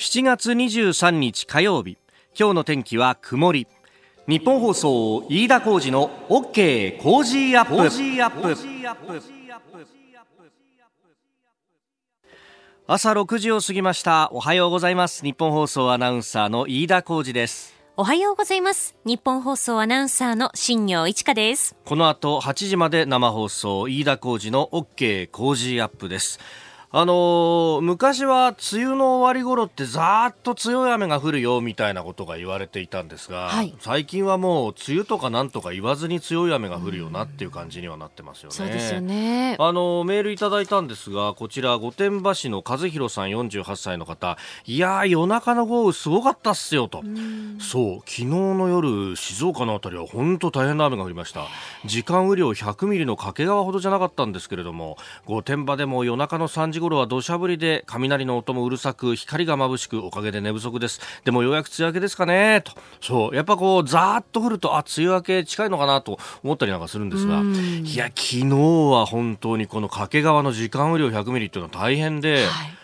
7月23日火曜日。今日の天気は曇り。ニッポン放送飯田浩司の OK コージーアップ。朝6時を過ぎました。おはようございます。日本放送アナウンサーの飯田浩二です。おはようございます。日本放送アナウンサーの新行市佳です。この後8時まで生放送飯田浩二の OK コージーアップですあのー、昔は梅雨の終わり頃ってざーっと強い雨が降るよみたいなことが言われていたんですが、はい、最近はもう梅雨とかなんとか言わずに強い雨が降るよなっていう感じにはなってますよね。そうですよね。あのー、メールいただいたんですが、こちら御殿場市の和弘さん48歳の方、いや夜中の豪雨すごかったっすよと。そう、昨日の夜静岡のあたりは本当大変な雨が降りました。時間雨量100ミリの掛川ほどじゃなかったんですけれども、御殿場でも夜中の3時頃は土砂降りで雷の音もうるさく光が眩しくおかげで寝不足です。でもようやく梅雨明けですかね。と。そう。やっぱこうざーっと降るとあ梅雨明け近いのかなと思ったりなんかするんですが。いや昨日は本当にこの掛川の時間雨量100ミリっていうのは大変で、はい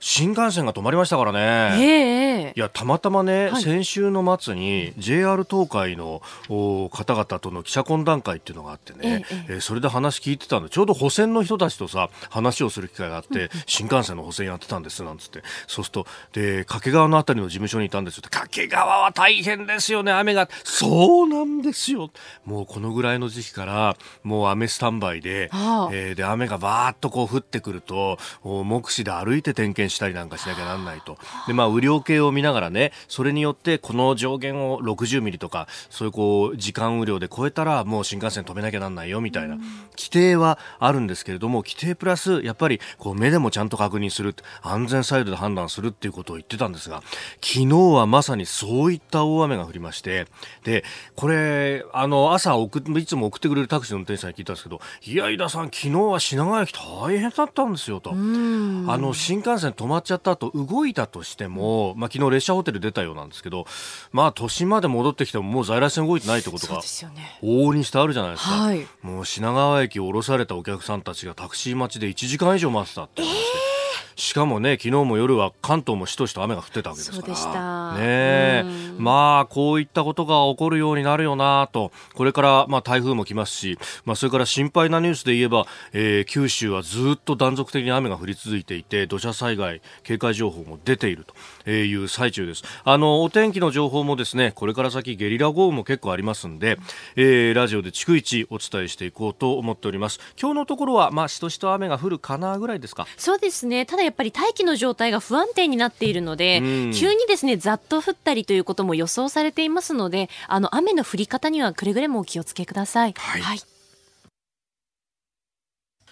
新幹線が止まりましたからね。いや、たまたまね、はい、先週の末に JR 東海の方々との記者懇談会っていうのがあってね、ええそれで話聞いてたんで、ちょうど保線の人たちとさ、話をする機会があって、うん、新幹線の保線やってたんです、なんつって。そうすると、で、掛川のあたりの事務所にいたんですよ。掛川は大変ですよね、雨が。そうなんですよ。もうこのぐらいの時期から、もう雨スタンバイで、はあ、えー、で、雨がバーっとこう降ってくると、目視で歩いて点検したりなんかしなきゃなんないと。で、まあ、雨量計を見ながらね、それによってこの上限を60ミリとか、そういうこう、時間雨量で超えたらもう新幹線止めなきゃなんないよみたいな規定はあるんですけれども、規定プラス、やっぱりこう目でもちゃんと確認する、安全サイドで判断するっていうことを言ってたんですが、昨日はまさにそういった大雨が降りまして、で、これ、あの、朝送、いつも送ってくれるタクシーの運転手さんに聞いたんですけど、いや、井田さん、昨日は品川駅大変だったんですよと。あの、新幹線止まっちゃった後動いたとしても、まあ、昨日列車ホテル出たようなんですけど、まあ、都心まで戻ってきてももう在来線動いてないってことが往々にしてあるじゃないですか、はい、もう品川駅を降ろされたお客さんたちがタクシー待ちで1時間以上待ってたって話で。えーしかもね昨日も夜は関東もしとしと雨が降ってたわけですから。ねまあこういったことが起こるようになるよなと。これからまあ台風も来ますし、まあ、それから心配なニュースで言えば、えー、九州はずっと断続的に雨が降り続いていて土砂災害警戒情報も出ているという最中です。あのお天気の情報もですねこれから先ゲリラ豪雨も結構ありますんで、えー、ラジオで逐一お伝えしていこうと思っております。今日のところはまあしとしと雨が降るかなぐらいですか？そうですね。ただやっぱり大気の状態が不安定になっているので、急にですね、ざっと降ったりということも予想されていますので、あの、雨の降り方にはくれぐれもお気をつけください。はい、はい。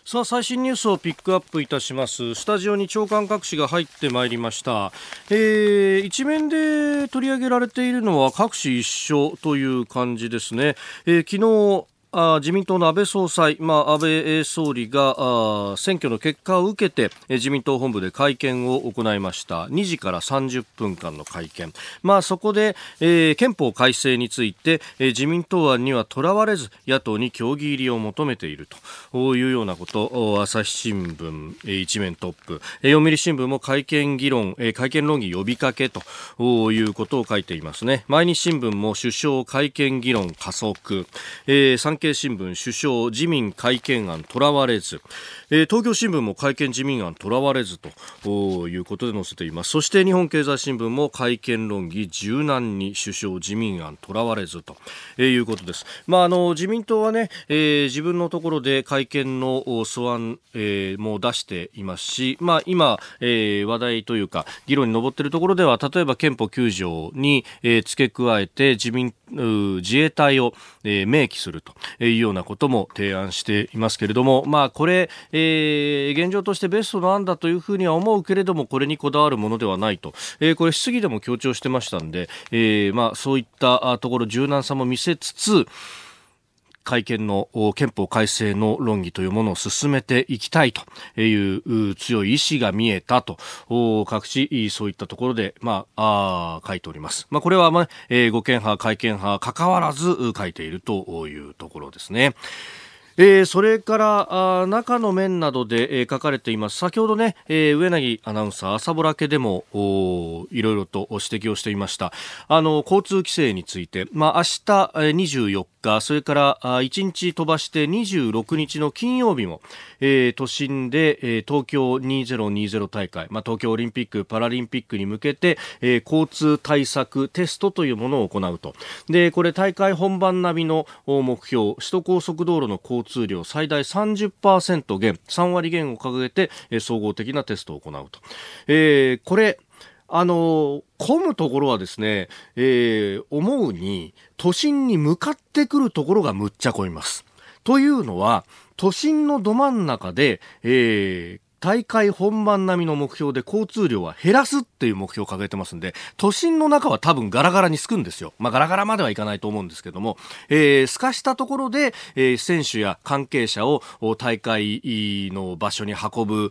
さあ最新ニュースをピックアップいたします。スタジオに長官各紙が入ってまいりました、えー、一面で取り上げられているのは各紙一緒という感じですね、えー、昨日あ自民党の安倍総裁、まあ、安倍総理があ選挙の結果を受けて自民党本部で会見を行いました。2時から30分間の会見、まあ、そこで、えー、憲法改正について、えー、自民党案にはとらわれず野党に協議入りを求めているというようなこと朝日新聞、えー、一面トップ、えー、読売新聞も会見議論、えー、会見論議呼びかけということを書いていますね。毎日新聞も首相会見議論加速、えー、産経新聞首相自民改憲案とらわれず、えー、東京新聞も改憲自民案とらわれずということで載せています。そして日本経済新聞も改憲論議柔軟に首相自民案とらわれずと、えー、いうことです、まあ、あの自民党はね、えー、自分のところで改憲の素案、えー、も出していますし、まあ、今、えー、話題というか議論に上っているところでは例えば憲法9条に、えー、付け加えて自民自衛隊を、えー、明記すると。いうようなことも提案していますけれども、まあ、これ、えー、現状としてベストの案だというふうには思うけれども、これにこだわるものではないと、えー、これ質疑でも強調してましたんで、えー、まあ、そういったところ柔軟さも見せつつ、会見の憲法改正の論議というものを進めていきたいという強い意志が見えたと各地そういったところで、まあ、あ書いております。まあ、これは、まあえー、護憲派、会見派関わらず書いているというところですね。えー、それからあ中の面などで、えー、書かれています先ほどね、えー、上柳アナウンサー朝ぼらけでもいろいろと指摘をしていましたあの交通規制について、まあ、明日24それから1日飛ばして26日の金曜日も、えー、都心で、えー、東京2020大会、まあ、東京オリンピック・パラリンピックに向けて、えー、交通対策テストというものを行うと。でこれ大会本番並みの目標首都高速道路の交通量最大30%減3割減を掲げて、えー、総合的なテストを行うと、えー、これあの、混むところはですね、えー、思うに、都心に向かってくるところがむっちゃ混みます。というのは、都心のど真ん中で、えー、大会本番並みの目標で交通量は減らすっていう目標を掲げてますんで、都心の中は多分ガラガラにすくんですよ。まあガラガラまではいかないと思うんですけども、えー、透かしたところで、えー、選手や関係者を大会の場所に運ぶ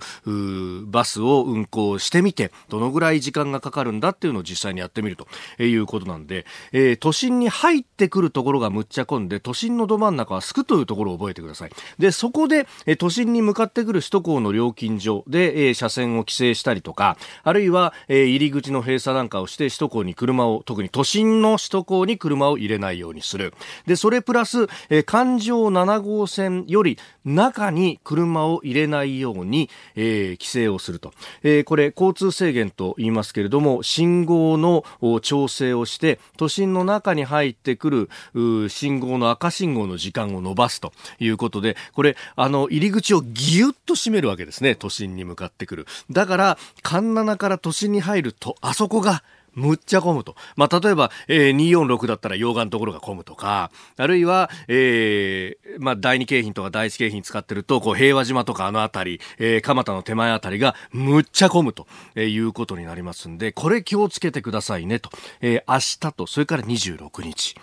バスを運行してみて、どのぐらい時間がかかるんだっていうのを実際にやってみるということなんで、えー、都心に入ってくるところがむっちゃ混んで、都心のど真ん中はすくというところを覚えてください。で、そこで、え都心に向かってくる首都高の料金所で、えー、車線を規制したりとか、あるいは、えー、入り口の閉鎖なんかをして首都高に車を、特に都心の首都高に車を入れないようにする。で、それプラス、えー、環状7号線より中に車を入れないように、えー、規制をすると。えー、これ、交通制限と言いますけれども、信号の調整をして、都心の中に入ってくる、信号の赤信号の時間を延ばすということで、これ、あの、入り口をぎゅっと閉めるわけですね、都心に向かってくる。だから、環七から都心に入ると、あそこが、むっちゃ混むと。まあ、例えば、えー、246だったら溶岩のところが混むとか、あるいは、えー、まあ、第二京浜とか第一京浜使ってると、こう、平和島とかあの辺り、えー、蒲田の手前辺りがむっちゃ混むと、えー、いうことになりますんで、これ気をつけてくださいねと。えー、明日と、それから26日、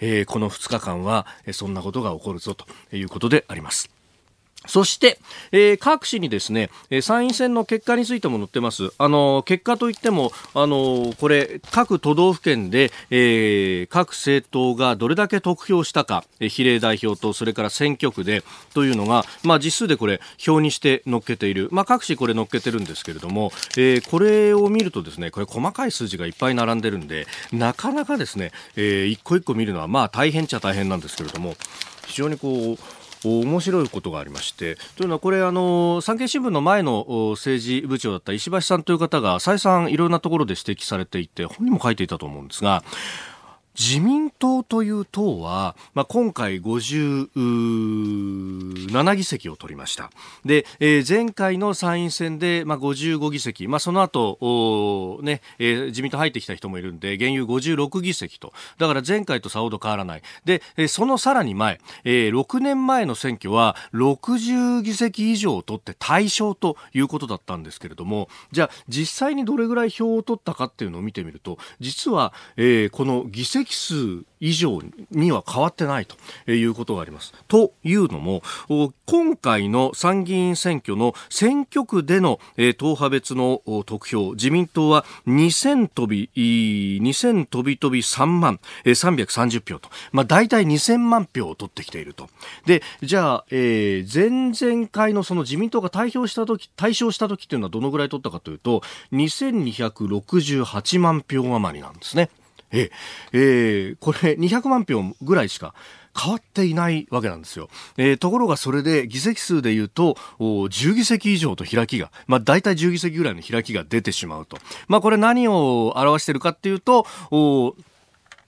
えー、この2日間は、そんなことが起こるぞということであります。そして、えー、各紙にですね、参院選の結果についても載ってます。あの、結果といっても、あの、これ、各都道府県で、えー、各政党がどれだけ得票したか、比例代表と、それから選挙区で、というのが、まあ、実数でこれ、表にして載っけている。まあ、各紙これ載っけてるんですけれども、えー、これを見るとですね、これ細かい数字がいっぱい並んでるんで、なかなかですね、えー、一個一個見るのは、まあ、大変っちゃ大変なんですけれども、非常にこう、面白いことがありましてというのはこれあの産経新聞の前の政治部長だった石橋さんという方が再三いろんなところで指摘されていて本にも書いていたと思うんですが自民党という党は、まあ、今回57議席を取りました。で、えー、前回の参院選で、まあ、55議席、まあ、その後、ね、えー、自民党入ってきた人もいるんで、現有56議席と。だから前回とさほど変わらない。で、えー、そのさらに前、えー、6年前の選挙は60議席以上を取って対象ということだったんですけれども、じゃあ実際にどれぐらい票を取ったかっていうのを見てみると、実は、えー、この議席席数以上には変わってないということがあります。というのも、今回の参議院選挙の選挙区での党派別の得票、自民党は2000飛び、2000飛び飛び3万330票と、まあ大体2000万票を取ってきていると。で、じゃあ、えー、前々回のその自民党が対票した時、対象した時っていうのはどのぐらい取ったかというと、2268万票余りなんですね。ええー、これ200万票ぐらいしか変わっていないわけなんですよ。えー、ところがそれで議席数で言うと、10議席以上と開きが、まあ大体10議席ぐらいの開きが出てしまうと。まあこれ何を表してるかっていうと、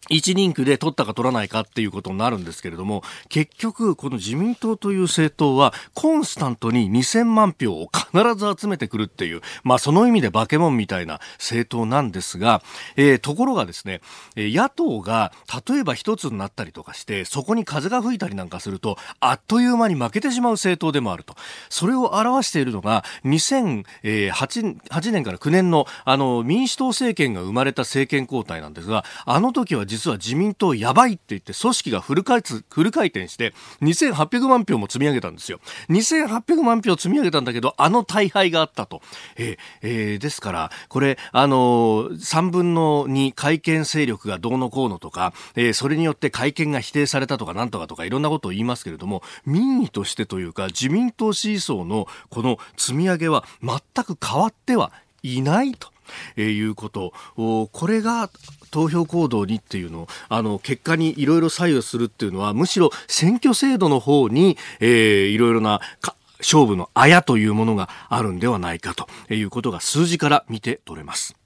1人区で取ったか取らないかっていうことになるんですけれども、結局、この自民党という政党は、コンスタントに2000万票を必ず集めてくるっていう、まあその意味で化け物みたいな政党なんですが、えー、ところがですね、野党が例えば一つになったりとかして、そこに風が吹いたりなんかすると、あっという間に負けてしまう政党でもあると。それを表しているのが、2008年から9年のあの民主党政権が生まれた政権交代なんですが、あの時は実は自民党やばいって言って組織がフル回フル回転して2800万票も積み上げたんですよ。2800万票積み上げたんだけど、あの大敗があったと。え、えー、ですから、これ、あのー、3分の2会見勢力がどうのこうのとか、えー、それによって会見が否定されたとかなんとかとかいろんなことを言いますけれども、民意としてというか、自民党支持層のこの積み上げは全く変わってはいないと。えー、いうことこれが投票行動にっていうのあの結果にいろいろ左右するっていうのはむしろ選挙制度の方に、いろいろな勝負のあやというものがあるんではないかということが数字から見て取れます。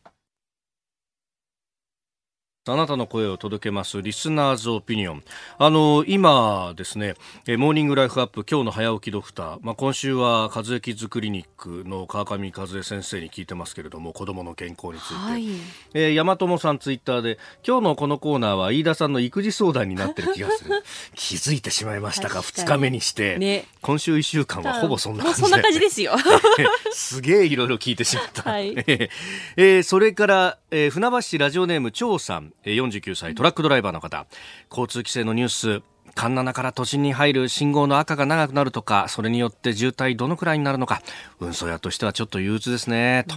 あなたの声を届けますリスナーズオピニオン。あの、今ですね、モーニングライフアップ今日の早起きドクター、まあ、今週は和江キッズクリニックの川上和江先生に聞いてますけれども、子供の健康について。はい、えー、山友さんツイッターで、今日のこのコーナーは飯田さんの育児相談になってる気がする。気づいてしまいましたか、二日目にして。ね、今週一週間はほぼそんな感じそんな感じですよ。すげえいろいろ聞いてしまった。はい、えー、それから、えー、船橋市ラジオネーム張さん。49歳トラックドライバーの方。交通規制のニュース。環七から都心に入る信号の赤が長くなるとかそれによって渋滞どのくらいになるのか。運送屋としてはちょっと憂鬱ですね。と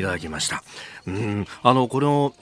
いただきました。うん。あのこれを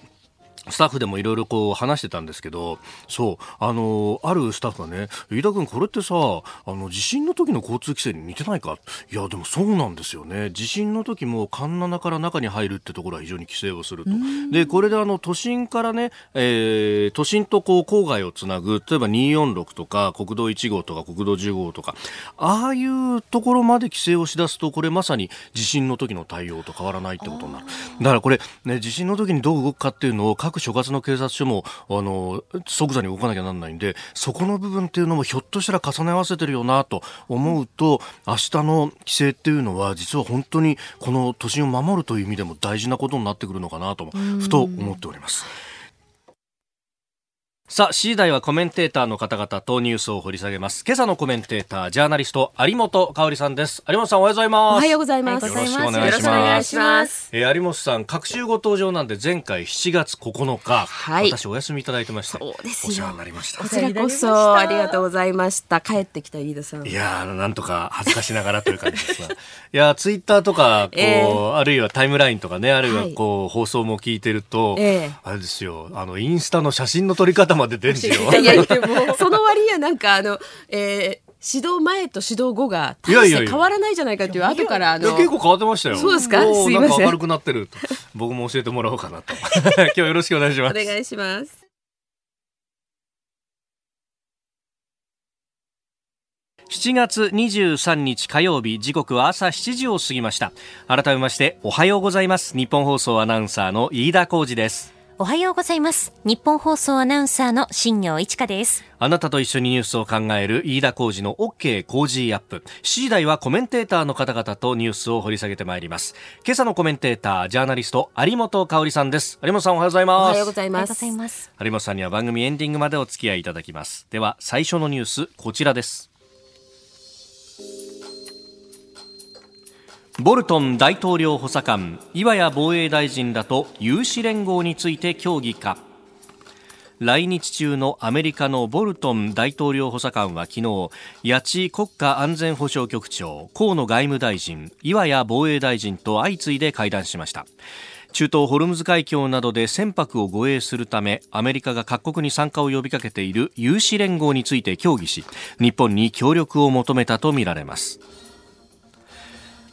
スタッフでもいろいろこう話してたんですけど、そう、あの、あるスタッフがね、飯田君これってさ、あの、地震の時の交通規制に似てないか？いや、でもそうなんですよね。地震の時も環七から中に入るってところは非常に規制をすると。で、これであの、都心からね、えー、都心とこう、郊外をつなぐ、例えば246とか、国道1号とか国道15号とか、ああいうところまで規制をしだすと、これまさに地震の時の対応と変わらないってことになる。だからこれ、ね、地震の時にどう動くかっていうのを各所轄の警察署もあの即座に動かなきゃなんないんでそこの部分っていうのもひょっとしたら重ね合わせてるよなと思うと明日の規制っていうのは実は本当にこの都心を守るという意味でも大事なことになってくるのかなとふと思っております。さあ、次第はコメンテーターの方々とニュースを掘り下げます。今朝のコメンテーター、ジャーナリスト、有本香里さんです。有本さん、おはようございます。おはようございます。よろしくお願いします。ますえー、有本さん、各週ご登場なんで、前回7月9日、はい、私お休みいただいてました。そうですお世話になりました。こちらこそ、ありがとうございました。帰ってきた飯田さん。いやなんとか恥ずかしながらという感じですが。いやツイッターとか、こう、えー、あるいはタイムラインとかね、あるいはこう、はい、放送も聞いてると、えー、あれですよ、あの、インスタの写真の撮り方まで出るんですよ。いやいや その割にはなんかあの、えー、指導前と指導後が大して変わらないじゃないかっていう後からあの結構変わってましたよ。そうですか？すいません。明るくなってると。僕も教えてもらおうかなと。今日よろしくお願いします。お願いします。7月23日火曜日時刻は朝7時を過ぎました。改めましておはようございます。日本放送アナウンサーの飯田浩二ですおはようございます。日本放送アナウンサーの新業一華です。あなたと一緒にニュースを考える飯田浩二の OK 工事アップ。7時台はコメンテーターの方々とニュースを掘り下げてまいります。今朝のコメンテーター、ジャーナリスト、有本香里さんです。有本さんおはようございます。おはようございます。有本さんには番組エンディングまでお付き合いいただきます。では、最初のニュース、こちらです。ボルトン大統領補佐官岩谷防衛大臣らと有志連合について協議か。来日中のアメリカのボルトン大統領補佐官は昨日八千国家安全保障局長河野外務大臣岩谷防衛大臣と相次いで会談しました。中東ホルムズ海峡などで船舶を護衛するためアメリカが各国に参加を呼びかけている有志連合について協議し日本に協力を求めたとみられます。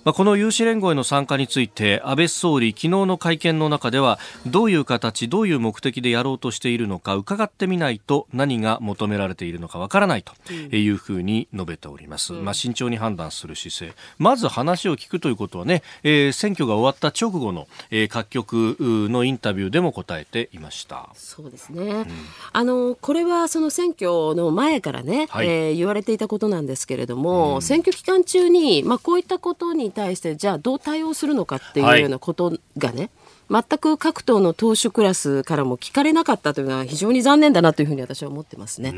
まあ、この有志連合への参加について安倍総理昨日の会見の中ではどういう形どういう目的でやろうとしているのか伺ってみないと何が求められているのかわからないというふうに述べております、うん、まあ、慎重に判断する姿勢。まず話を聞くということはね、えー、選挙が終わった直後の、えー、各局のインタビューでも答えていました。そうですね、うん、あのこれはその選挙の前からね、はい、えー、言われていたことなんですけれども、うん、選挙期間中に、まあ、こういったことに対してじゃあどう対応するのかっていうようなことがね、はい、全く各党の党首クラスからも聞かれなかったというのは非常に残念だなというふうに私は思ってますね。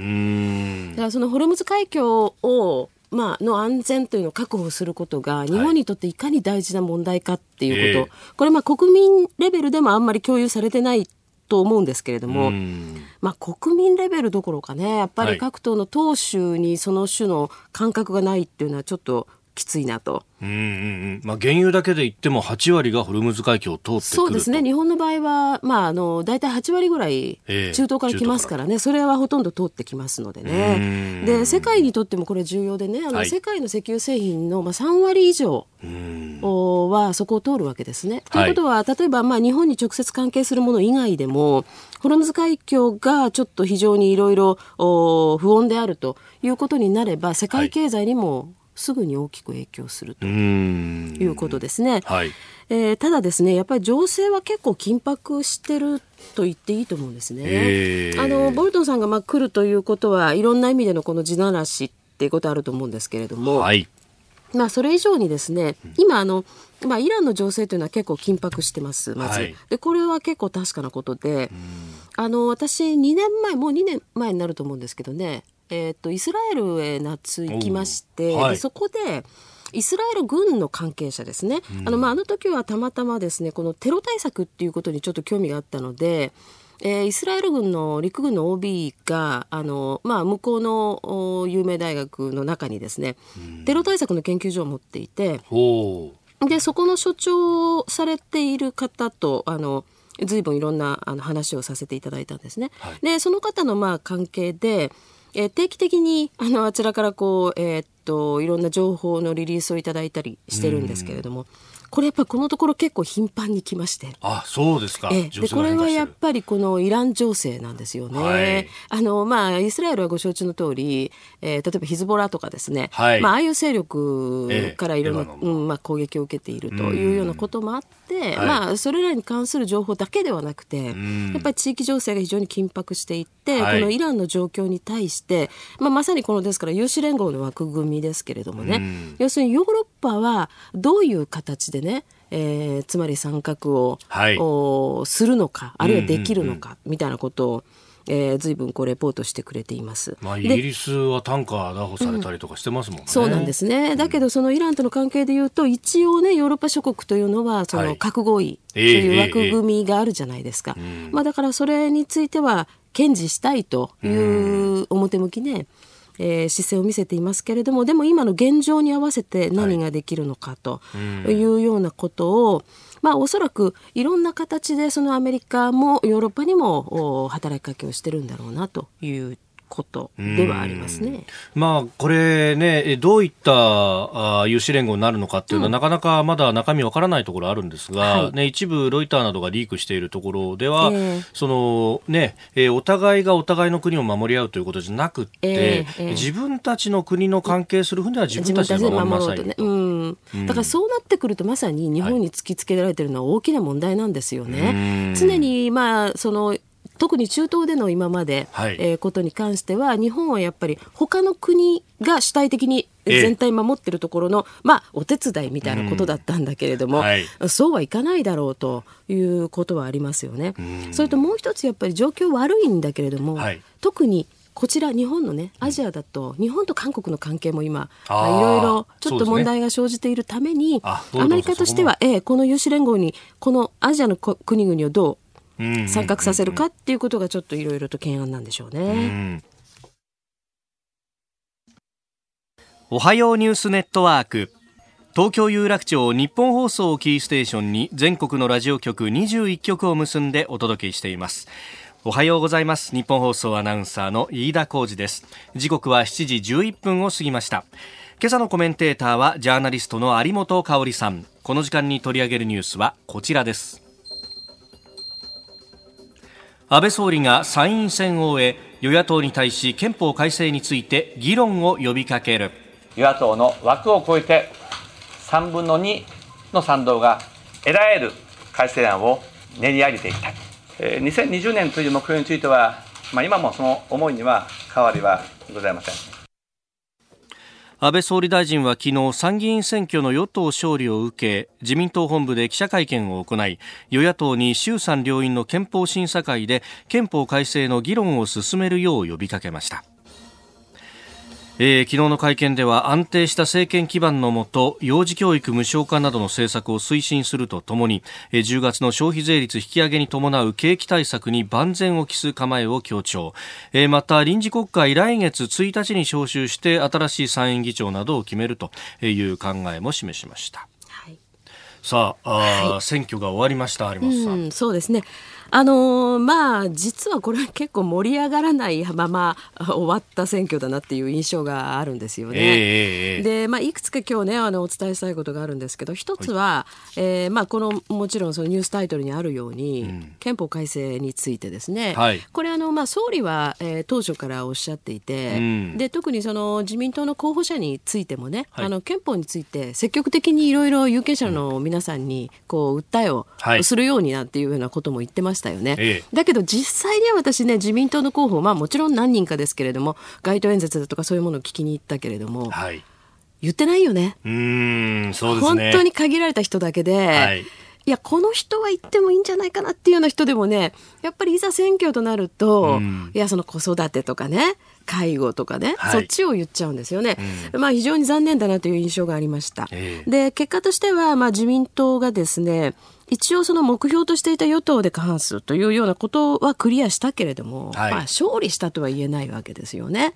だからそのホルムズ海峡をまあ、の安全というのを確保することが日本にとっていかに大事な問題かっていうこと、はい、これまあ国民レベルでもあんまり共有されてないと思うんですけれども、まあ、国民レベルどころかねやっぱり各党の党首にその種の感覚がないっていうのはちょっときついなと。うんうんうん。まあ、原油だけで言っても8割がホルムズ海峡を通ってそうですね。日本の場合は、まあ、あの大体8割ぐらい中東から来ますからね、えー、それはほとんど通ってきますのでね。で世界にとってもこれ重要でねあの、はい、世界の石油製品の、まあ、3割以上はそこを通るわけですね。ということは例えば、まあ、日本に直接関係するもの以外でもホルムズ海峡がちょっと非常にいろいろ不穏であるということになれば世界経済にも、はいすぐに大きく影響すると。いうことですね。はい、えー、ただですねやっぱり情勢は結構緊迫してると言っていいと思うんですね。えー、あのボルトンさんがまあ来るということはいろんな意味でのこの地ならしっていうことあると思うんですけれども、はい、まあそれ以上にですね今あのまあ、イランの情勢というのは結構緊迫してます、まず。はい、でこれは結構確かなことで、あの私、2年前、もう2年前になると思うんですけどね、えーと、イスラエルへ夏行きまして、はい、でそこでイスラエル軍の関係者ですね、うん、あのまあ、あの時はたまたまですねこのテロ対策っていうことにちょっと興味があったので、えー、イスラエル軍の陸軍の OB があの、まあ、向こうの有名大学の中にですね、うん、テロ対策の研究所を持っていてでそこの所長をされている方とあの随分いろんなあの話をさせていただいたんですね。はい、でその方のまあ関係でえー、定期的にあのあちらからこう、えー、っといろんな情報のリリースをいただいたりしてるんですけれども、これやっぱこのところ結構頻繁に来まして。あ、そうですか。えでこれはやっぱりこのイラン情勢なんですよね。はい、あのまあイスラエルはご承知の通り、えー、例えばヒズボラとかですね、はい、まあああいう勢力からいろんな、えうんまあ攻撃を受けているというようなこともあって、まあそれらに関する情報だけではなくて、やっぱり地域情勢が非常に緊迫していって、このイランの状況に対して、まあまさにこのですから有志連合の枠組みですけれどもね、要するにヨーロッパはどういう形でね、えー、つまり参画を、はい、おするのかあるいはできるのか、みたいなことをえー、随分こうレポートしてくれています。まあ、イギリスは単価拿捕されたりとかしてますもんね、うん、そうなんですね。だけどそのイランとの関係でいうと一応ねヨーロッパ諸国というのはその核合意という枠組みがあるじゃないですか。まあだからそれについては堅持したいという表向きね。えー、姿勢を見せていますけれどもでも今の現状に合わせて何ができるのかとい。うようなことを、はい、まあ、おそらくいろんな形でそのアメリカもヨーロッパにも働きかけをしてるんだろうなということではありますね。まあ、これね、どういったあ有志連合になるのかっていうのは、うん、なかなかまだ中身わからないところあるんですが、はい、ね、一部ロイターなどがリークしているところでは、えー、そのね、えー、お互いがお互いの国を守り合うということじゃなくて、えーえー、自分たちの国の関係する分では自分たちで守りなさい、ね、うん。だからそうなってくるとまさに日本に突きつけられているのは大きな問題なんですよね。はい、常にまあその特に中東での今まで、はい、えー、ことに関しては日本はやっぱり他の国が主体的に全体守ってるところの、えー、まあ、お手伝いみたいなことだったんだけれども、はい、そうはいかないだろうということはありますよね。それともう一つやっぱり状況悪いんだけれども、はい、特にこちら日本のねアジアだと、日本と韓国の関係も今いろいろちょっと問題が生じているために、ね、アメリカとしては、えー、この有志連合にこのアジアの国々をどう参画させるかっていうことがちょっといろいろと懸案なんでしょうね。おはようニュースネットワーク。東京有楽町日本放送をキーステーションに全国のラジオ局21局を結んでお届けしています。おはようございます。日本放送アナウンサーの飯田浩二です。時刻は7時11分を過ぎました。今朝のコメンテーターはジャーナリストの有本香里さん。この時間に取り上げるニュースはこちらです安倍総理が参院選を終え与野党に対し憲法改正について議論を呼びかける。与野党の枠を超えて3分の2の賛同が得られる改正案を練り上げていきたい2020年という目標については、まあ、今もその思いには変わりはございません。安倍総理大臣は昨日参議院選挙の与党勝利を受け自民党本部で記者会見を行い与野党に衆参両院の憲法審査会で憲法改正の議論を進めるよう呼びかけました。えー、昨日の会見では安定した政権基盤のもと幼児教育無償化などの政策を推進するとともに、えー、10月の消費税率引き上げに伴う景気対策に万全を期す構えを強調、えー、また臨時国会来月1日に召集して新しい参院議長などを決めるという考えも示しました。はい、さあ、あはい、選挙が終わりました、有本さん。そうですね。あのー、まあ実はこれは結構盛り上がらないまま 終わった選挙だなっていう印象があるんですよね。えー、で、まあ、いくつか今日ねあのお伝えしたいことがあるんですけど一つは、はい、えー、まあ、このもちろんそのニュースタイトルにあるように、うん、憲法改正についてですね、はい、これあの、まあ、総理は、えー、当初からおっしゃっていて、うん、で特にその自民党の候補者についてもね、はい、あの憲法について積極的にいろいろ有権者の皆さんにこう訴えをするようになっていうようなことも言ってましたよね。ええ、だけど実際には私ね自民党の候補まあもちろん何人かですけれども街頭演説だとかそういうものを聞きに行ったけれども、はい、言ってないよね。うんそうですね本当に限られた人だけで、はいいや、この人は言ってもいいんじゃないかなっていうような人でもね、やっぱりいざ選挙となると、いや、その子育てとかね、介護とかね、はい、そっちを言っちゃうんですよね。うん、まあ非常に残念だなという印象がありました。えー、で、結果としては、まあ自民党がですね、一応その目標としていた与党で過半数というようなことはクリアしたけれども、はい、まあ勝利したとは言えないわけですよね。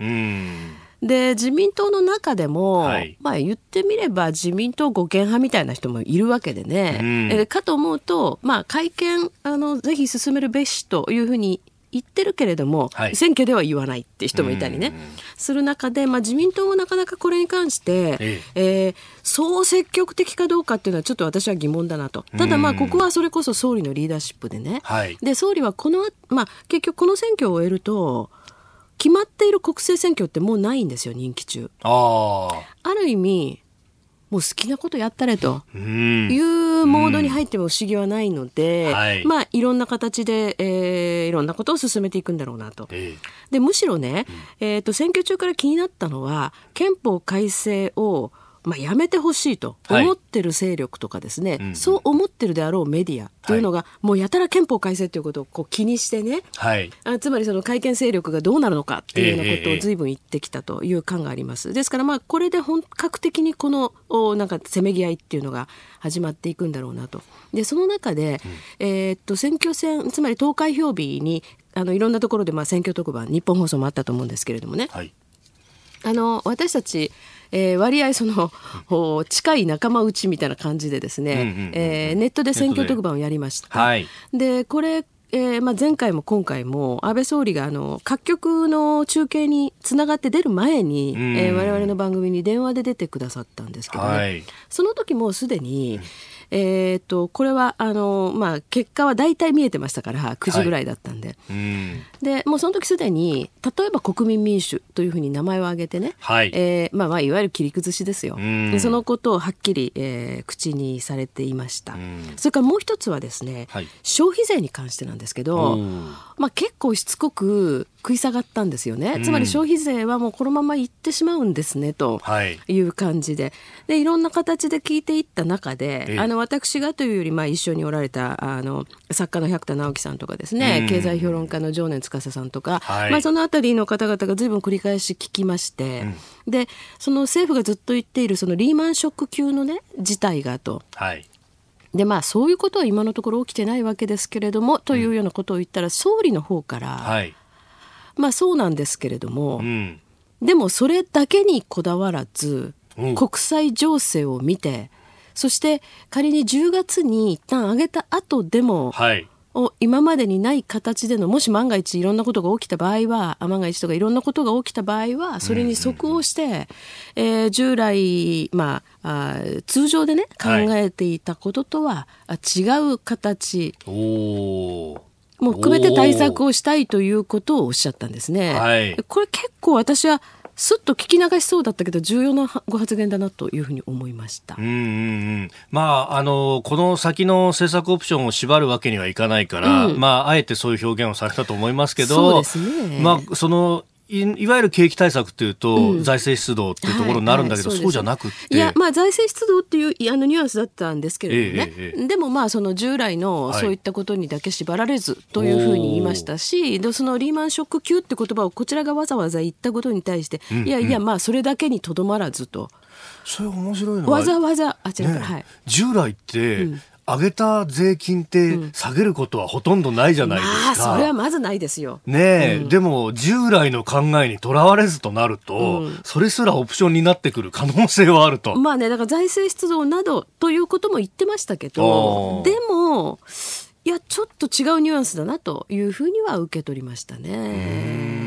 で自民党の中でも、はい、まあ言ってみれば自民党護憲派みたいな人もいるわけでね、えかと思うと、まあ、会見あのぜひ進めるべしというふうに言ってるけれども、はい、選挙では言わないって人もいたりね、する中で、まあ、自民党もなかなかこれに関して、ええ。えー、そう積極的かどうかっていうのはちょっと私は疑問だなと。ただまあここはそれこそ総理のリーダーシップでね、はい、で総理はこの、まあ、結局この選挙を終えると決まっている国政選挙ってもうないんですよ任期中。あある意味もう好きなことやったれと。いうモードに入っても不思議はないので、はい、まあいろんな形で、えー、いろんなことを進めていくんだろうなと。えー、でむしろね、えーと、選挙中から気になったのは憲法改正をまあ、やめてほしいと思ってる勢力とかですね、はいそう思ってるであろうメディアというのが、はい、もうやたら憲法改正ということをこう気にしてね、はい、あつまりその改憲勢力がどうなるのかっていうようなことを随分言ってきたという感があります。ですからまあこれで本格的にこのおなんかせめぎ合いっていうのが始まっていくんだろうなと。でその中で、うん、えー、っと選挙戦つまり投開票日にあのいろんなところでまあ選挙特番日本放送もあったと思うんですけれどもね、はい、あの私たちえー、割合その、うん、近い仲間内みたいな感じでですね、えネットで選挙特番をやりました。はい、でこれえーまあ、前回も今回も安倍総理があの各局の中継につながって出る前に、うん。えー、我々の番組に電話で出てくださったんですけどね、はい、その時もすでに、えーと、これはあの、まあ、結果は大体見えてましたから9時ぐらいだったんで、はい、でもうその時すでに例えば国民民主というふうに名前を挙げてね、はい。えーまあ、まあいわゆる切り崩しですよ。そのことをはっきり、えー、口にされていました。それからもう一つはですね、はい、消費税に関してなんですけど、まあ、結構しつこく食い下がったんですよね、つまり消費税はもうこのままいってしまうんですねとい。う感じで。でいろんな形で聞いていった中で、あの私がというより、まあ、一緒におられたあの作家の百田直樹さんとかですね、経済評論家の常念司さんとか、はい、まあ、そのあたりの方々がずいぶん繰り返し聞きまして、うん、でその政府がずっと言っているそのリーマンショック級のね事態がと。はい。でまあそういうことは今のところ起きてないわけですけれども、というようなことを言ったら総理の方から、はい、まあそうなんですけれども、うん、でもそれだけにこだわらず、うん、国際情勢を見てそして仮に10月に一旦上げた後でも、はい、を今までにない形でのもし万が一いろんなことが起きた場合は万が一とかいろんなことが起きた場合はそれに即応して、うんえー、従来、まあ、あ通常でね考えていたこととは、はい、違う形。おも含めて対策をしたいということをおっしゃったんですね。はい、これ結構私はすっと聞き流しそうだったけど重要なご発言だなというふうに思いました。うんうんうん。まああのこの先の政策オプションを縛るわけにはいかないから、うん、まああえてそういう表現をされたと思いますけど、そうですね。まあそのいいわゆる景気対策っていうと、うん、財政出動っていうところになるんだけど、はいはい、そうじゃなくて。いやまあ財政出動っていうあのニュアンスだったんですけれどもね、えええ、でもまあその従来のそういったことにだけ縛られずというふうに言いましたし、でそのリーマンショック級って言葉をこちらがわざわざ言ったことに対して、うんうん、いやいやまあそれだけにとどまらずと。それ面白いのわざわざあちらから、ね、はい、従来って、うん上げた税金って下げることはほとんどないじゃないですか。まあ、それはまずないですよ。ねえ、うん、でも従来の考えにとらわれずとなると、うん、それすらオプションになってくる可能性はあると。まあね、だから財政出動などということも言ってましたけど、でも、いや、ちょっと違うニュアンスだなというふうには受け取りましたね。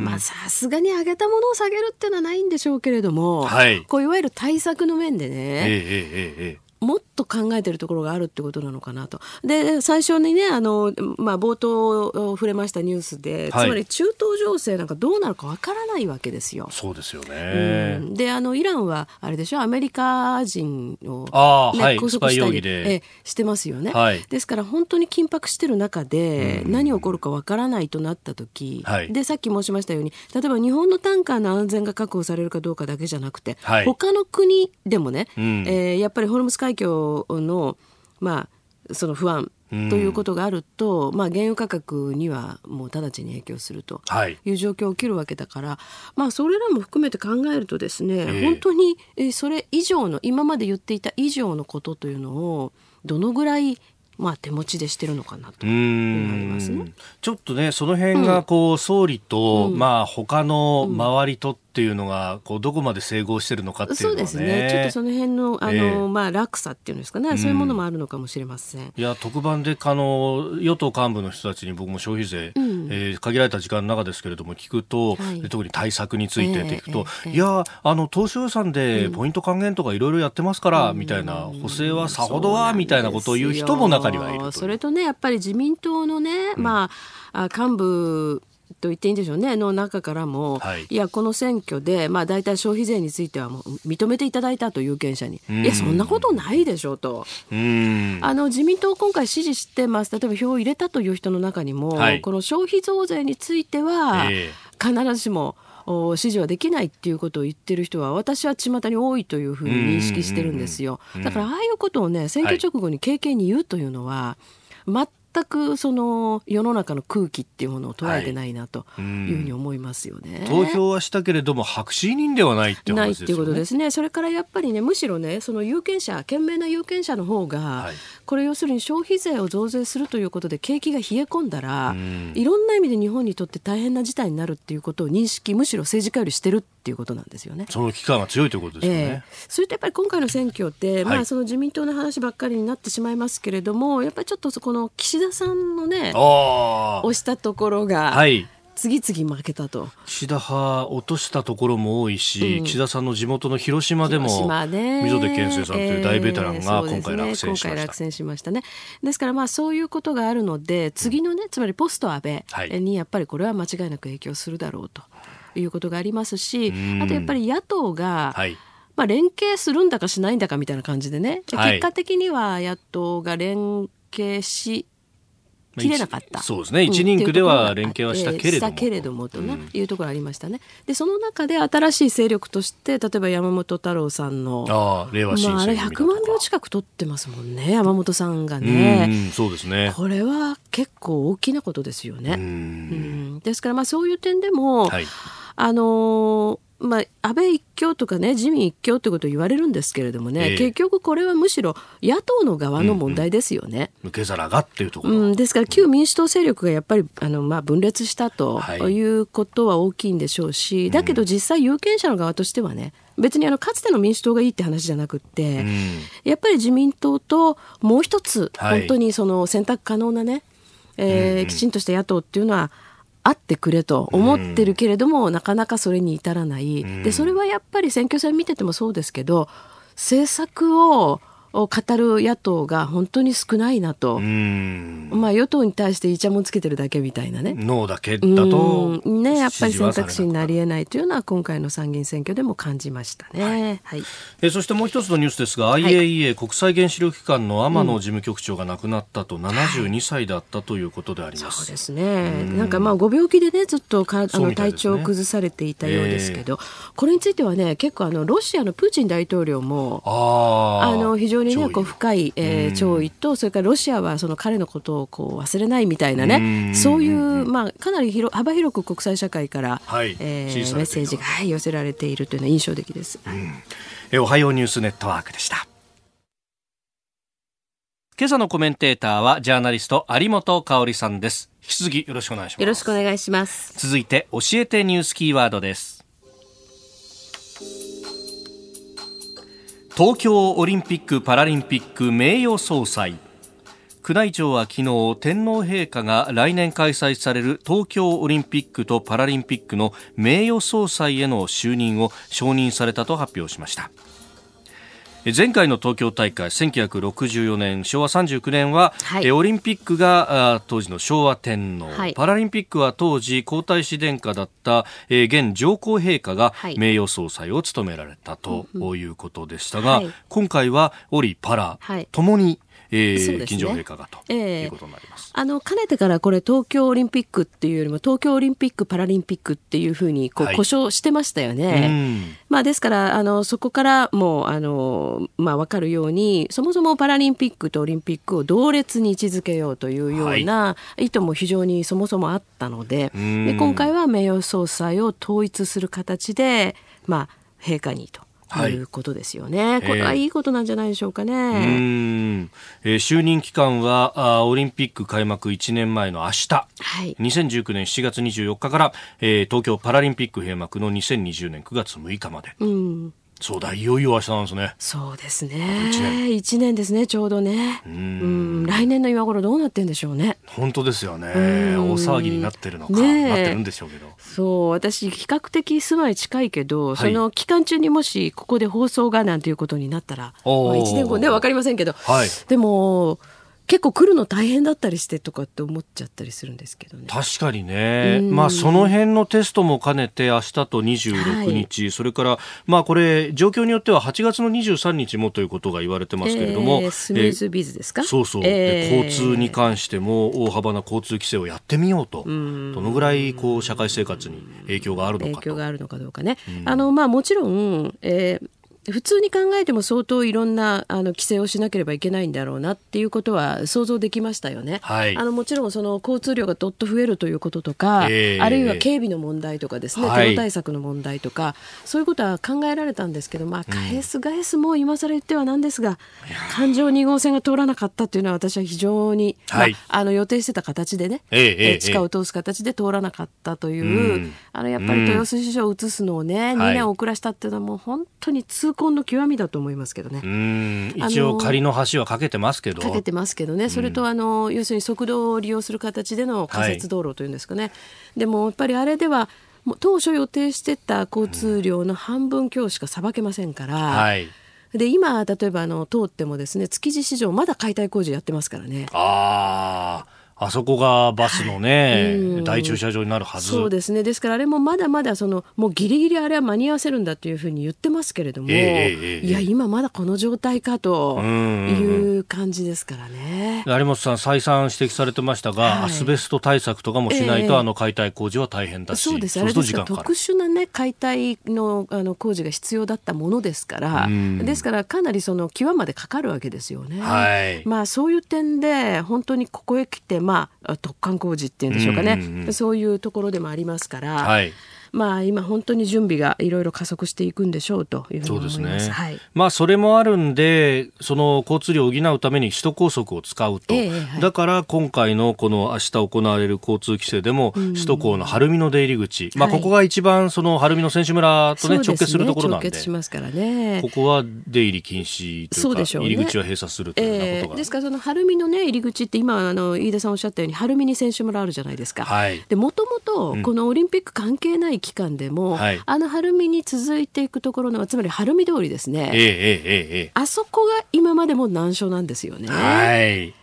まあさすがに上げたものを下げるっていうのはないんでしょうけれども、はい、こういわゆる対策の面でね、ええええもっと考えてるところがあるってことなのかなと。で、最初にね、あの、まあ、冒頭触れましたニュースで、はい、つまり中東情勢なんかどうなるかわからないわけですよ。そうですよね。うん、で、あの、イランは、あれでしょ、アメリカ人を、ね、はい、拘束したりえしてますよね、はい。ですから、本当に緊迫してる中で、何起こるかわからないとなった時、はい、で、さっき申しましたように、例えば日本のタンカーの安全が確保されるかどうかだけじゃなくて、はい、他の国でもね、うん、えー、やっぱりホルムス海峡の、まあ、その不安ということがあると、うん、まあ、原油価格にはもう直ちに影響するとい。う状況が起きるわけだから、はい、まあ、それらも含めて考えるとですね、えー、本当にそれ以上の今まで言っていた以上のことというのをどのぐらいまあ、手持ちでしてるのかなと思いますね。ちょっとね、その辺がこう、総理と、うん、まあ、他の周りとっていうのがこうどこまで整合してるのかっていうのは、ね、そうですね。ちょっとその辺のあの、えー、まあ、落差っていうんですかね、そういうものもあるのかもしれません。いや特番であの与党幹部の人たちに僕も消費税、うん、えー、限られた時間の中ですけれども聞くと、はい、特に対策についてって聞くと、えー、いやあの当初予算でポイント還元とかいろいろやってますから、うん、みたいな補正はさほどはみたいなことを言う人も中にはいるそれとねやっぱり自民党のね、まあ幹部と言っていいんでしょうね。の中からも、はい、いやこの選挙で、まあ、大体消費税についてはもう認めていただいたと有権者に。いやそんなことないでしょうと。あの自民党今回支持してます。例えば票を入れたという人の中にも、はい、この消費増税については、えー、必ずしも支持はできないっていうことを言ってる人は私は巷に多いというふうに認識してるんですよ。だからああいうことをね選挙直後に経験に言うというのは、はい全くその世の中の空気っていうものを捉えてないなというふうに思いますよね。はい、投票はしたけれども白紙人ではないっていう、ね、ないっていうことですね。それからやっぱりねむしろねその有権者賢明な有権者の方が、はい、これ要するに消費税を増税するということで景気が冷え込んだらいろんな意味で日本にとって大変な事態になるっていうことを認識むしろ政治家よりしてるっていうことなんですよね。その期間が強いということですよね。えー、それとやっぱり今回の選挙って、まあその自民党の話ばっかりになってしまいますけれどもやっぱりちょっとそこの岸田さんのね押したところが。はい。次々負けたと。岸田派落としたところも多いし、うん、岸田さんの地元の広島でも溝出健生さんという大ベテランが今回落選しました、えーね、落選しましたね。ですからまあそういうことがあるので次のねつまりポスト安倍にやっぱりこれは間違いなく影響するだろうということがありますしあとやっぱり野党が、はい。まあ、連携するんだかしないんだかみたいな感じでね、結果的には野党が連携し切れなかった。そうですね。一人区では連携はしたけれども。したけれどもとな、いうところありましたね。で、その中で新しい勢力として、例えば山本太郎さんの、ああ、令和新まあ、あれ100万票近く取ってますもんね、山本さんがね。そうですね。これは結構大きなことですよね。うんですから、まあそういう点でも、はい、あのーまあ、安倍一強とかね自民一強ってことを言われるんですけれどもね、えー、結局これはむしろ野党の側の問題ですよね。うんうん、受け皿がっていうところ、うん、ですから旧民主党勢力がやっぱりあの、まあ、分裂したとい。うことは大きいんでしょうし、はい、だけど実際有権者の側としてはね別にあのかつての民主党がいいって話じゃなくって、うん、やっぱり自民党ともう一つ本当にその選択可能なね、えー、きちんとした野党っていうのはあってくれと思ってるけれども、うん、なかなかそれに至らない、うん、でそれはやっぱり選挙戦見ててもそうですけど政策を語る野党が本当に少ないなと、まあ、与党に対してイチャモンつけてるだけみたいなね。脳だけだと、ね、やっぱり選択肢になりえないというのは今回の参議院選挙でも感じましたね。はい、はい、えそしてもう一つのニュースですが、はい、IAEA 国際原子力機関の天野事務局長が亡くなったと、72歳だったということであります。そうですね。なんかまあご病気でねずっとかあの体調を崩されていたようですけど、えー、これについてはね結構あのロシアのプーチン大統領もあの非常にねこう深い、えー、弔意とそれからロシアはその彼のことをこう忘れないみたいなねそういうまあかなり広幅広く国際社会から、はい、えー、メッセージが、はい、寄せられているというのは印象的です。うん、えおはようニュースネットワークでした。今朝のコメンテーターはジャーナリスト有本香里さんです。引き続きよろしくお願いします。よろしくお願いします。続いて教えてニュースキーワードです。東京オリンピック・パラリンピック名誉総裁。宮内庁は昨日天皇陛下が来年開催される東京オリンピックとパラリンピックの名誉総裁への就任を承認されたと発表しました。前回の東京大会1964年昭和39年は、はい、オリンピックが当時の昭和天皇、はい、パラリンピックは当時皇太子殿下だった、え現上皇陛下が名誉総裁を務められたということでしたが、はい、今回はオリパラともにえー、ね、金城陛下がと、えー、いうことになります。あの、かねてからこれ東京オリンピックっていうよりも東京オリンピック・パラリンピックっていうふうにこう、はい、故障してましたよね。まあですから、あの、そこからもう、あの、まあわかるように、そもそもパラリンピックとオリンピックを同列に位置づけようというような意図も非常にそもそもあったので、で今回は名誉総裁を統一する形で、まあ、陛下にと。い。うことですよね、はい、これはいいことなんじゃないでしょうかね。うん。えー、就任期間はあオリンピック開幕1年前の明日、はい、2019年7月24日から、えー、東京パラリンピック閉幕の2020年9月6日まで。うんそうだ、いよいよ明日なんですね。そうですね。一年。ですね、ちょうどね。うん。来年の今頃どうなってんでしょうね。本当ですよね。大騒ぎになってるのか、ね、なってるんでしょうけど。そう、私、比較的住まい近いけど、はい、その期間中にもしここで放送がなんていうことになったら、まあ、1年後ね、わかりませんけど、はい、でも、結構来るの大変だったりしてとかって思っちゃったりするんですけどね。確かにね。まあその辺のテストも兼ねて明日と26日、はい、それからまあこれ状況によっては8月の23日もということが言われてますけれども。えー、スムーズビズですか、そうそう、えー、交通に関しても大幅な交通規制をやってみようと。どのぐらいこう社会生活に影響があるのか影響があるのかどうかね。あのまあもちろん、えー普通に考えても相当いろんなあの規制をしなければいけないんだろうなっていうことは想像できましたよね。はい、あのもちろんその交通量がどっと増えるということとか、えー、あるいは警備の問題とかですね、はい、テロ対策の問題とかそういうことは考えられたんですけど、まあ、返す返すも今更言ってはなんですが、環状2号線が通らなかったというのは私は非常に、はい、まあ、あの予定してた形でね、えー、えー、地下を通す形で通らなかったという、うん、あのやっぱり豊洲市場を移すのをね、2年遅らしたっていうのはもう本当に痛恨の極みだと思いますけどね。一応仮の橋はかけてますけど。かけてますけどね。それとあの、要するに速度を利用する形での仮設道路というんですかね。はい、でもやっぱりあれでは当初予定してた交通量の半分強しかさばけませんから。はいで今例えばあの通ってもですね築地市場まだ解体工事やってますからね。ああ。あそこがバスのね、はい、大駐車場になるはず。そうですね。ですからあれもまだまだそのもうギリギリあれは間に合わせるんだというふうに言ってますけれども、えー、いや今まだこの状態かという感じですからね。有本さん再三指摘されてましたが、はい、アスベスト対策とかもしないと、えー、あの解体工事は大変だしそうです。あれです特殊なね解体のあの工事が必要だったものですからですからかなりその際までかかるわけですよね、はい、まあそういう点で本当にここへ来てまあ、突貫工事っていうんでしょうかね、うんうん、そういうところでもありますから、はい、まあ、今、本当に準備がいろいろ加速していくんでしょうというふうに思います。そうですね、はい、まあ、それもあるんで、その交通量を補うために首都高速を使うと、えーはい、だから今回のこの明日行われる交通規制でも、首都高の晴海の出入り口、まあ、ここが一番その晴海の選手村とね、直結するところなんで、しますからね、ここは出入り禁止というか、うね、入り口は閉鎖するというようなことが、えー、ですから、その晴海の、ね、入り口って、今あの、飯田さんおっしゃったように、晴海に選手村あるじゃないですか。はい、でもともとこのオリンピック関係ないい期間でも、はい、あの晴海に続いていくところのつまり晴海通りですね、えーえあそこが今までも難所なんですよね。はい。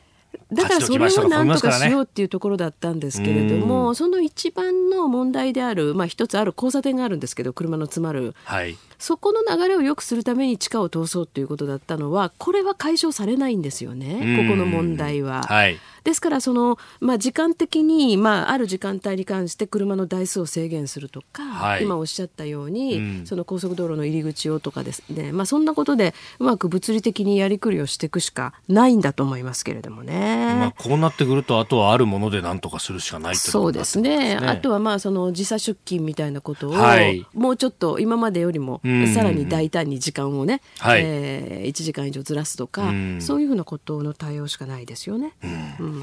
だからそれをなんとかしようっていうところだったんですけれども、ね、その一番の問題である、まあ、一つある交差点があるんですけど車の詰まる、はい、そこの流れを良くするために地下を通そうということだったのはこれは解消されないんですよねここの問題は。はいですからその、まあ、時間的に、まあ、ある時間帯に関して車の台数を制限するとか、はい、今おっしゃったように、うん、その高速道路の入り口をとかですね、まあ、そんなことでうまく物理的にやりくりをしていくしかないんだと思いますけれどもね。まあ、こうなってくるとあとはあるもので何とかするしかないってそうですね、あとはまあその時差出勤みたいなことを、はい、もうちょっと今までよりもさらに大胆に時間をね、はい、えー、1時間以上ずらすとか、そういうふうなことの対応しかないですよね。うん、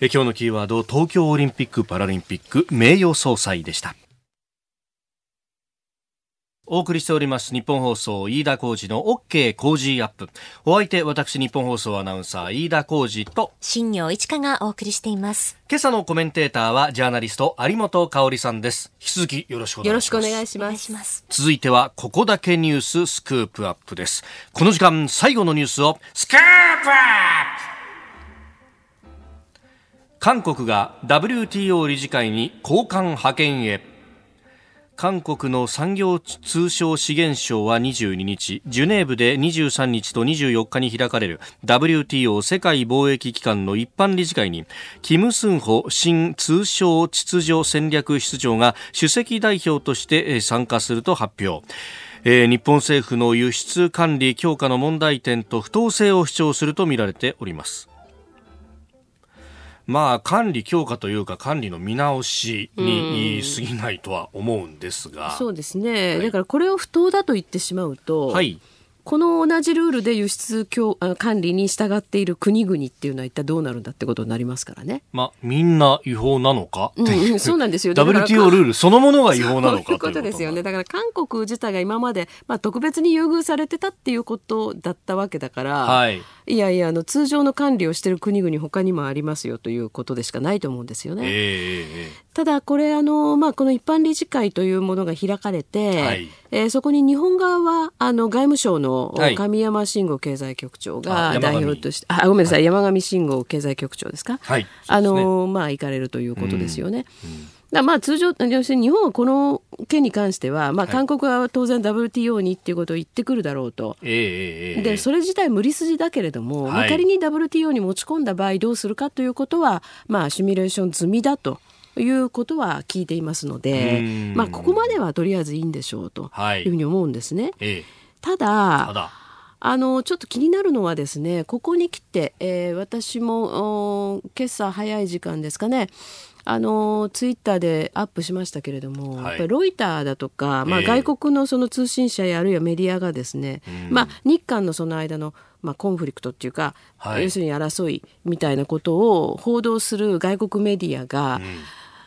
え今日のキーワード東京オリンピック・パラリンピック名誉総裁でした。お送りしております日本放送飯田浩二の OK 工事アップ。お相手私日本放送アナウンサー飯田浩二と新業一華がお送りしています。今朝のコメンテーターはジャーナリスト有本香里さんです。引き続きよろしくお願いします。よろしくお願いします。続いてはここだけニューススクープアップです。この時間最後のニュースをスクープアップ韓国が WTO 理事会に高官派遣へ。韓国の産業通商資源省は22日ジュネーブで23日と24日に開かれる WTO 世界貿易機関の一般理事会にキム・スンホ新通商秩序戦略室長が主席代表として参加すると発表。えー、日本政府の輸出管理強化の問題点と不当性を主張するとみられております。まあ、管理強化というか管理の見直しに過ぎないとは思うんですが、そうですね、はい、だからこれを不当だと言ってしまうと、はい、この同じルールで輸出管理に従っている国々っていうのは一体どうなるんだってことになりますからね。まあ、みんな違法なのか、うん、そうなんですよ。WTO ルールそのものが違法なのかということですよね。だから韓国自体が今まで、まあ、特別に優遇されてたっていうことだったわけだから、はい、いやいやあの通常の管理をしている国々他にもありますよということでしかないと思うんですよね。えー、ただこれあの、まあ、この一般理事会というものが開かれて、はい、えー、そこに日本側はあの外務省の神山山慎吾経済局長が代表として、あごめんなさい、はい、山上慎吾経済局長ですか、はい、あの、まあ、行かれるということですよね。だまあ通常、要するに日本はこの件に関しては、まあ、韓国は当然 WTO にっていうことを言ってくるだろうと、はい、でそれ自体無理筋だけれども、はい、仮に WTO に持ち込んだ場合どうするかということは、まあ、シミュレーション済みだと。いうことは聞いていますので、まあ、ここまではとりあえずいいんでしょうとい。うふうに思うんですね。ただただあのちょっと気になるのはですねここに来て、えー、私も今朝早い時間ですかねあのツイッターでアップしましたけれども、はい、やっぱりロイターだとか、まあ、外国のその通信社やあるいはメディアがですね、まあ、日韓のその間の、まあ、コンフリクトっていうか、はい、要するに争いみたいなことを報道する外国メディアが、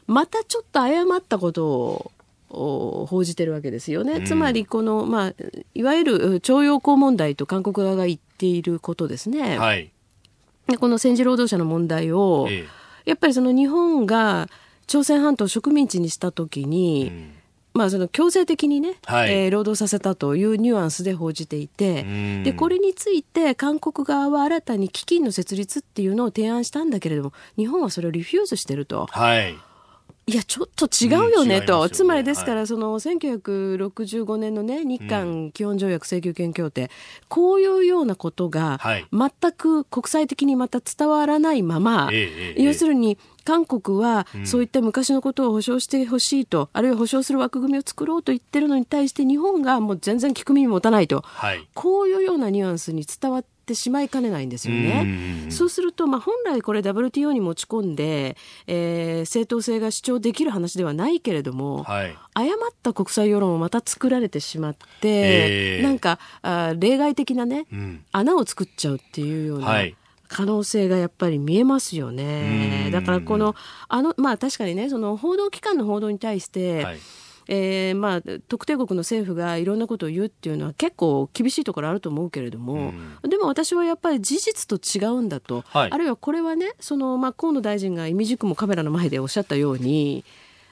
またちょっと誤ったことを報じてるわけですよね。うん、つまりこの、まあ、いわゆる徴用工問題と韓国側が言っていることですね。はい、この戦時労働者の問題を、ええ、やっぱりその日本が朝鮮半島を植民地にした時に、うん。まあ、その強制的にね、はい、えー、労働させたというニュアンスで報じていて、でこれについて韓国側は新たに基金の設立っていうのを提案したんだけれども日本はそれをリフューズしてると。はいいや、ちょっと違うよねと。うんね、つまりですから、はい、その1965年のね、日韓基本条約請求権協定、うん、こういうようなことが、全く国際的にまた伝わらないまま、要するに、韓国はそういった昔のことを保証してほしいと、うん、あるいは保証する枠組みを作ろうと言ってるのに対して日本がもう全然聞く耳持たないと、はい、こういうようなニュアンスに伝わってってしまいかねないんですよね。そうすると、まあ、本来これ WTO に持ち込んで、えー、正当性が主張できる話ではないけれども、はい、誤った国際世論をまた作られてしまって、えー、なんかあ例外的なね、うん、穴を作っちゃうっていうような。はい可能性がやっぱり見えますよね。だからこのあのまあ確かにねその報道機関の報道に対して、はいえーまあ、特定国の政府がいろんなことを言うっていうのは結構厳しいところあると思うけれども、うん、でも私はやっぱり事実と違うんだと、はい、あるいはこれはねその、まあ、河野大臣が意味軸もカメラの前でおっしゃったように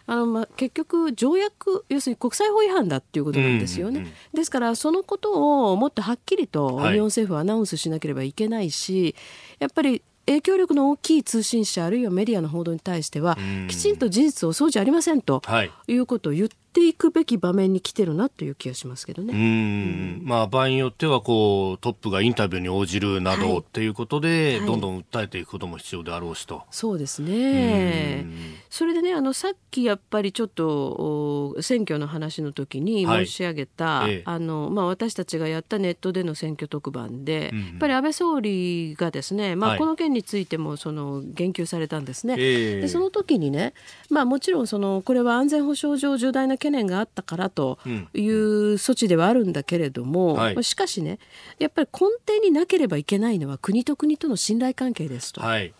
あのまあ、結局条約要するに国際法違反だっていうことなんですよね、うんうんうん、ですからそのことをもっとはっきりと日本政府はアナウンスしなければいけないし、やっぱり影響力の大きい通信社あるいはメディアの報道に対してはきちんと事実をそうじゃありませんということを言ってていくべき場面に来てるなという気がしますけどね。うん、まあ場合によってはこうトップがインタビューに応じるなどっていうことで、どんどん訴えていくことも必要であろうしと。そうですね。それでねあのさっきやっぱりちょっと選挙の話の時に申し上げた、はい、あのまあ私たちがやったネットでの選挙特番で、うん、やっぱり安倍総理がですね、まあこの件についてもその言及されたんですね。はい、でその時にね、まあもちろんそのこれは安全保障上重大な懸念があったからという措置ではあるんだけれども、はい、しかしねやっぱり根底になければいけないのは国と国との信頼関係ですと。はい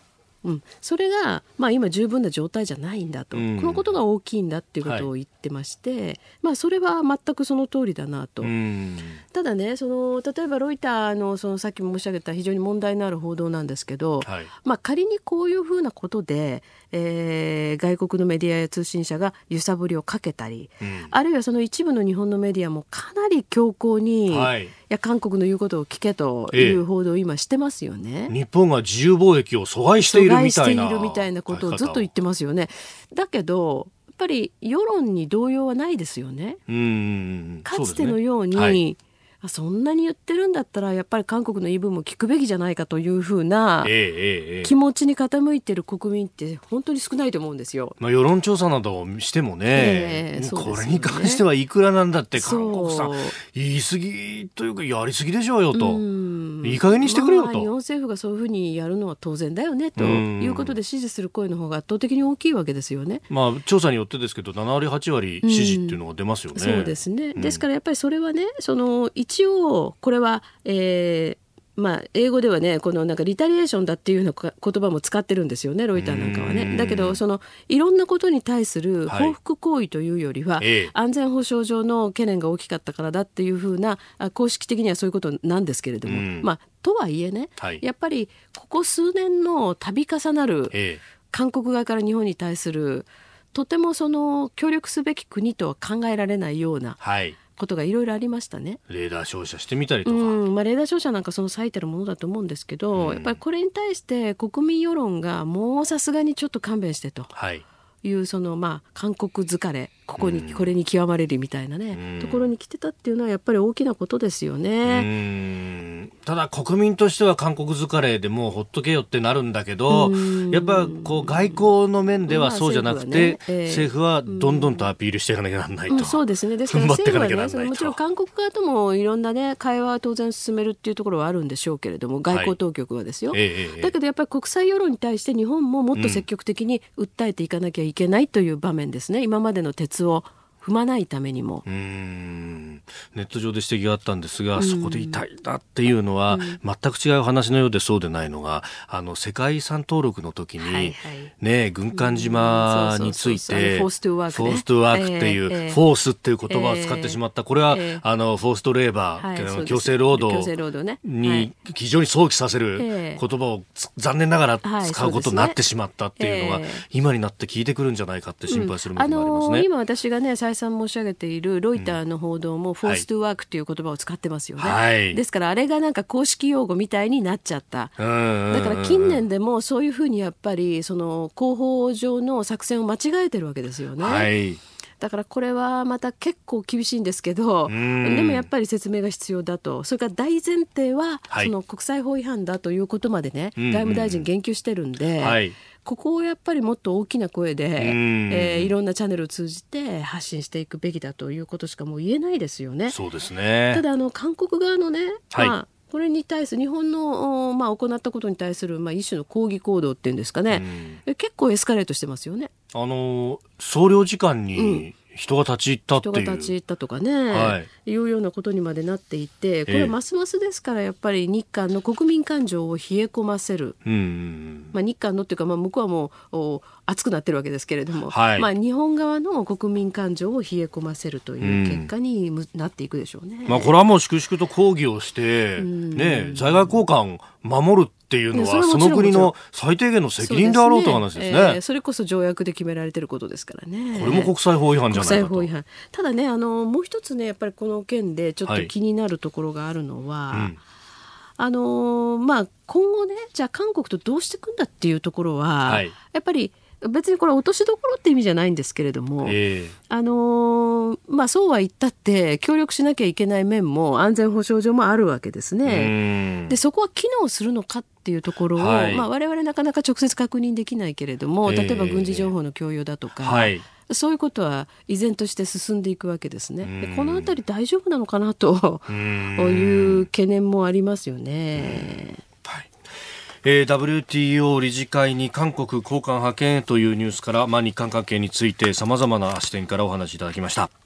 うん、それが、まあ、今十分な状態じゃないんだと、うん、このことが大きいんだっていうことを言ってまして、はい、まあ、それは全くその通りだなと、うん、ただねその例えばロイターのそのさっき申し上げた非常に問題のある報道なんですけど、はい、まあ、仮にこういうふうなことで、えー、外国のメディアや通信社が揺さぶりをかけたり、うん、あるいはその一部の日本のメディアもかなり強硬に、はいや韓国の言うことを聞けという報道を今してますよね、ええ、日本が自由貿易を阻害しているみたいな阻害しているみたいなことをずっと言ってますよね。だけどやっぱり世論に動揺はないですよね。うんかつてのように、はいそんなに言ってるんだったらやっぱり韓国の言い分も聞くべきじゃないかというふうな気持ちに傾いてる国民って本当に少ないと思うんですよ。まあ、世論調査などをしてもねえーね、これに関してはいくらなんだって韓国さん言い過ぎというかやりすぎでしょうよと。いい加減にしてくれよと、まあ、日本政府がそういうふうにやるのは当然だよねということで支持する声の方が圧倒的に大きいわけですよね。まあ、調査によってですけど7割8割支持っていうのが出ますよね。そうですね。ですからやっぱりそれはねその一応これは、えーまあ、英語ではねこのなんかリタリエーションだっていうような言葉も使ってるんですよねロイターなんかはね。だけどそのいろんなことに対する報復行為というよりは、はい、安全保障上の懸念が大きかったからだっていうふうな公式的にはそういうことなんですけれども、まあ、とはいえね、はい、やっぱりここ数年の度重なる韓国側から日本に対するとてもその協力すべき国とは考えられないような。はいことがいろいろありましたね。レーダー照射してみたりとか、うんまあ、レーダー照射なんかその最たるものだと思うんですけど、うん、やっぱりこれに対して国民世論がもうさすがにちょっと勘弁してと。はいいうそのまあ韓国疲れここに、これに極まれるみたいなね、ところに来てたっていうのはやっぱり大きなことですよね。ただ国民としては韓国疲れでもうほっとけよってなるんだけど、やっぱこう外交の面ではそうじゃなくて、まあ政府はどんどんとアピールしていかなきゃならないと。そうですね。ですから 政府はね、そのもちろん韓国側ともいろんなね会話は当然進めるっていうところはあるんでしょうけれども、外交当局はですよ。だけどやっぱり国際世論に対して日本ももっと積極的に訴えていかなきゃいけないという場面ですね。今までの鉄を踏まないためにも。ネット上で指摘があったんですが、そこで痛いなっていうのは、全く違う話のようでそうでないのが、あの、世界遺産登録の時に、はいはい、ね、軍艦島について、フォーストゥワーク、フォーストゥワークっていう、フォースっていう言葉を使ってしまった。これは、あの、フォーストレーバー、強制労働に非常に想起させる言葉を残念ながら使うことになってしまったっていうのが、今になって聞いてくるんじゃないかって心配するものもありますね。今私がね、再三申し上げているロイターの報道も、フォーストゥワークという言葉を使ってますよね、はい、ですからあれがなんか公式用語みたいになっちゃった。だから近年でもそういうふうにやっぱり、その広報上の作戦を間違えてるわけですよね。はい。だからこれはまた結構厳しいんですけどでもやっぱり説明が必要だと。それから大前提は、その国際法違反だということまでね、外務大臣言及してるんで。はいここをやっぱりもっと大きな声で、えー、いろんなチャンネルを通じて発信していくべきだということしかもう言えないですよね。そうですね。ただあの韓国側のね、はい、まあこれに対する日本の、まあ、行ったことに対する、まあ、一種の抗議行動っていうんですかね、結構エスカレートしてますよね。あの総領事館に人が立ち入ったっていう。人が立ち入ったとかね、はい、いうようなことにまでなっていてこれはますますですからやっぱり日韓の国民感情を冷え込ませる、まあ、日韓のっていうか、まあ、向こうはもう熱くなってるわけですけれども、はい、まあ、日本側の国民感情を冷え込ませるという結果になっていくでしょうね。まあ、これはもう粛々と抗議をして、ね、在外交換守るっていうのは、その国の最低限の責任であろうという話ですね。そ、ねえー、それこそ条約で決められてることですからね。これも国際法違反じゃないかと。国際法違反。ただね、あの、もう一つね、やっぱりこの件でちょっと気になるところがあるのは、はいうんあのまあ、今後ね、じゃあ韓国とどうしていくんだっていうところは、はい、やっぱり別にこれ落としどころって意味じゃないんですけれども、えー、あのー、まあそうは言ったって協力しなきゃいけない面も安全保障上もあるわけですね。でそこは機能するのかっていうところを、はい、まあ我々なかなか直接確認できないけれども、例えば軍事情報の共有だとか、はい、そういうことは依然として進んでいくわけですね。でこの辺り大丈夫なのかなと いう懸念もありますよね。えー、WTO 理事会に韓国高官派遣というニュースから、まあ、日韓関係についてさまざまな視点からお話いただきました。